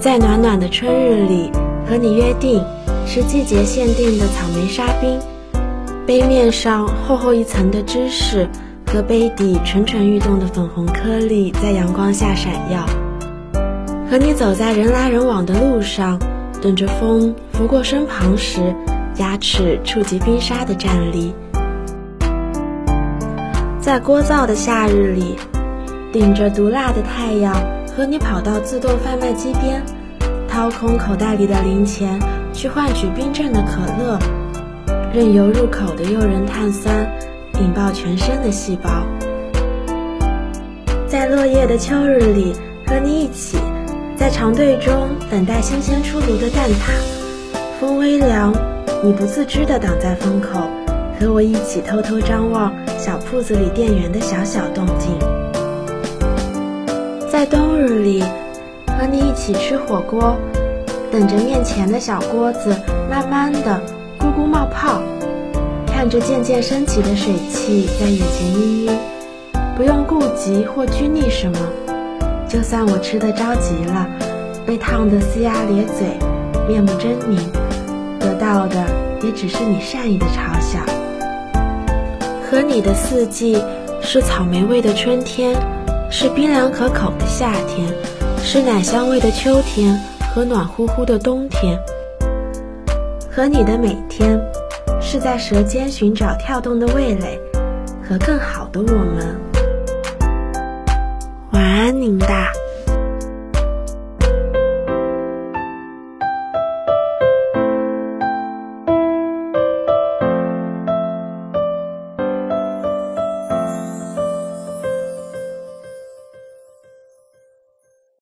在暖暖的春日里和你约定吃季节限定的草莓沙冰，杯面上厚厚一层的芝士和杯底蠢蠢欲动的粉红颗粒在阳光下闪耀。和你走在人来人往的路上，等着风拂过身旁时，牙齿触及冰沙的站立。在聒噪的夏日里，顶着毒辣的太阳，和你跑到自动贩卖机边，掏空口袋里的零钱，去换取冰镇的可乐，任由入口的诱人碳酸引爆全身的细胞。在落叶的秋日里，和你一起，在长队中等待新鲜出炉的蛋挞，风微凉，你不自知地挡在风口。和我一起偷偷张望小铺子里店员的小小动静，在冬日里和你一起吃火锅，等着面前的小锅子慢慢的咕咕冒泡，看着渐渐升起的水汽在眼前氤氲，不用顾及或拘泥什么，就算我吃的着急了，被烫得龇牙咧嘴，面目狰狞，得到的也只是你善意的嘲笑。和你的四季是草莓味的春天，是冰凉可口的夏天，是奶香味的秋天和暖乎乎的冬天。和你的每天，是在舌尖寻找跳动的味蕾和更好的我们。晚安，宁大。